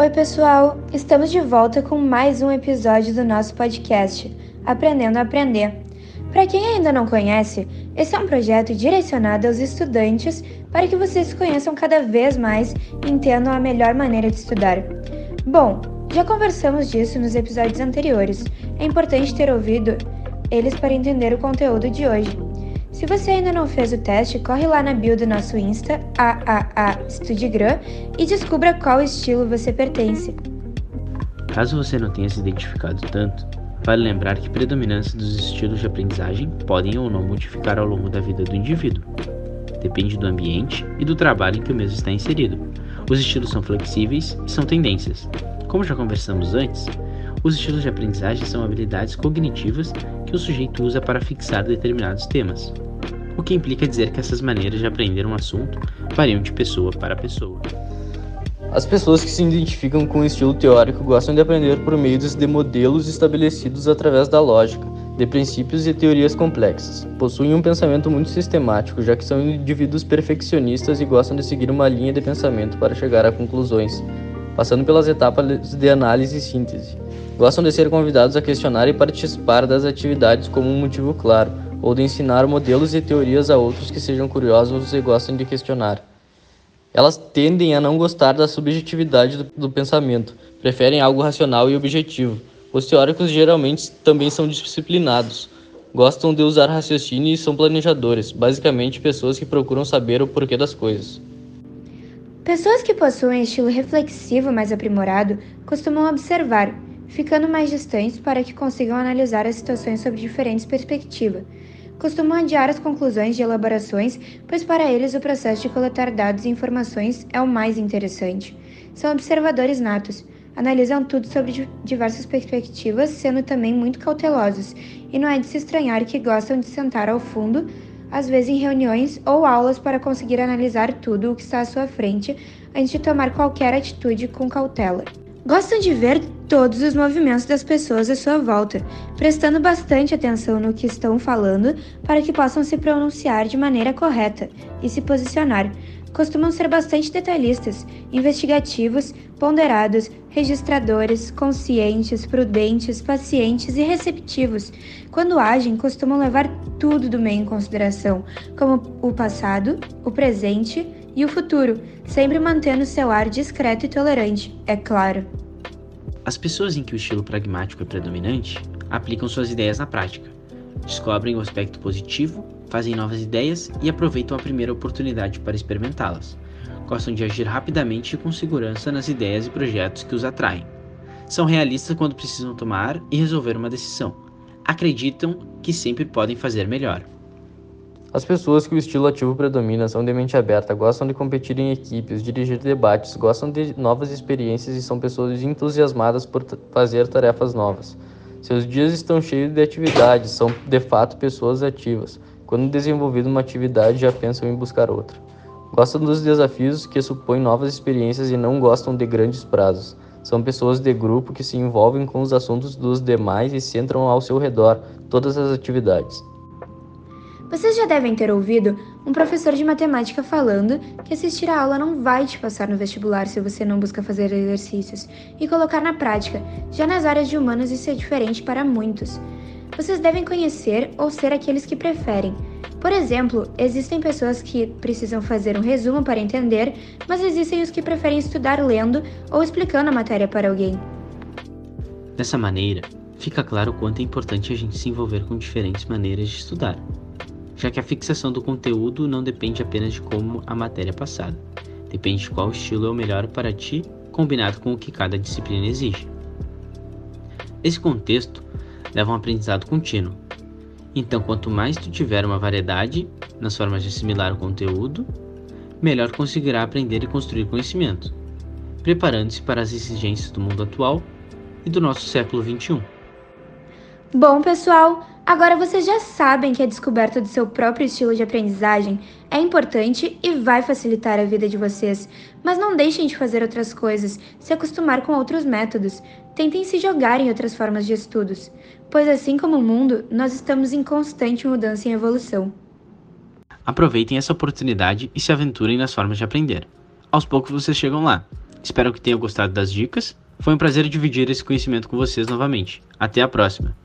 Oi, pessoal! Estamos de volta com mais um episódio do nosso podcast, Aprendendo a Aprender. Para quem ainda não conhece, esse é um projeto direcionado aos estudantes para que vocês conheçam cada vez mais e entendam a melhor maneira de estudar. Bom, já conversamos disso nos episódios anteriores. É importante ter ouvido eles para entender o conteúdo de hoje. Se você ainda não fez o teste, corre lá na bio do nosso Insta, AAA e descubra qual estilo você pertence. Caso você não tenha se identificado tanto, vale lembrar que predominância dos estilos de aprendizagem podem ou não modificar ao longo da vida do indivíduo. Depende do ambiente e do trabalho em que o mesmo está inserido. Os estilos são flexíveis e são tendências. Como já conversamos antes, os estilos de aprendizagem são habilidades cognitivas que o sujeito usa para fixar determinados temas o que implica dizer que essas maneiras de aprender um assunto variam de pessoa para pessoa. As pessoas que se identificam com o estilo teórico gostam de aprender por meio de modelos estabelecidos através da lógica, de princípios e teorias complexas. Possuem um pensamento muito sistemático, já que são indivíduos perfeccionistas e gostam de seguir uma linha de pensamento para chegar a conclusões, passando pelas etapas de análise e síntese. Gostam de ser convidados a questionar e participar das atividades como um motivo claro, ou de ensinar modelos e teorias a outros que sejam curiosos e gostem de questionar. Elas tendem a não gostar da subjetividade do, do pensamento, preferem algo racional e objetivo. Os teóricos geralmente também são disciplinados, gostam de usar raciocínio e são planejadores, basicamente pessoas que procuram saber o porquê das coisas. Pessoas que possuem estilo reflexivo mais aprimorado costumam observar, ficando mais distantes para que consigam analisar as situações sob diferentes perspectivas costumam adiar as conclusões de elaborações, pois para eles o processo de coletar dados e informações é o mais interessante. São observadores natos, analisam tudo sobre diversas perspectivas, sendo também muito cautelosos, e não é de se estranhar que gostam de sentar ao fundo, às vezes em reuniões ou aulas, para conseguir analisar tudo o que está à sua frente antes de tomar qualquer atitude com cautela. Gostam de ver todos os movimentos das pessoas à sua volta, prestando bastante atenção no que estão falando para que possam se pronunciar de maneira correta e se posicionar. Costumam ser bastante detalhistas, investigativos, ponderados, registradores, conscientes, prudentes, pacientes e receptivos. Quando agem, costumam levar tudo do meio em consideração, como o passado, o presente e o futuro, sempre mantendo seu ar discreto e tolerante, é claro. As pessoas em que o estilo pragmático é predominante aplicam suas ideias na prática, descobrem o aspecto positivo, fazem novas ideias e aproveitam a primeira oportunidade para experimentá-las. Gostam de agir rapidamente e com segurança nas ideias e projetos que os atraem. São realistas quando precisam tomar e resolver uma decisão. Acreditam que sempre podem fazer melhor. As pessoas que o estilo ativo predomina são de mente aberta, gostam de competir em equipes, dirigir debates, gostam de novas experiências e são pessoas entusiasmadas por fazer tarefas novas. Seus dias estão cheios de atividades, são de fato pessoas ativas. Quando desenvolvido uma atividade, já pensam em buscar outra. Gostam dos desafios que supõem novas experiências e não gostam de grandes prazos. São pessoas de grupo que se envolvem com os assuntos dos demais e centram ao seu redor todas as atividades. Vocês já devem ter ouvido um professor de matemática falando que assistir a aula não vai te passar no vestibular se você não busca fazer exercícios e colocar na prática. Já nas áreas de humanas isso é diferente para muitos. Vocês devem conhecer ou ser aqueles que preferem. Por exemplo, existem pessoas que precisam fazer um resumo para entender, mas existem os que preferem estudar lendo ou explicando a matéria para alguém. Dessa maneira, fica claro o quanto é importante a gente se envolver com diferentes maneiras de estudar já que a fixação do conteúdo não depende apenas de como a matéria é passada, depende de qual estilo é o melhor para ti, combinado com o que cada disciplina exige. Esse contexto leva um aprendizado contínuo. Então, quanto mais tu tiver uma variedade nas formas de assimilar o conteúdo, melhor conseguirá aprender e construir conhecimento, preparando-se para as exigências do mundo atual e do nosso século XXI. Bom, pessoal, agora vocês já sabem que a descoberta do seu próprio estilo de aprendizagem é importante e vai facilitar a vida de vocês. Mas não deixem de fazer outras coisas, se acostumar com outros métodos. Tentem se jogar em outras formas de estudos, pois assim como o mundo, nós estamos em constante mudança e evolução. Aproveitem essa oportunidade e se aventurem nas formas de aprender. Aos poucos vocês chegam lá. Espero que tenham gostado das dicas. Foi um prazer dividir esse conhecimento com vocês novamente. Até a próxima!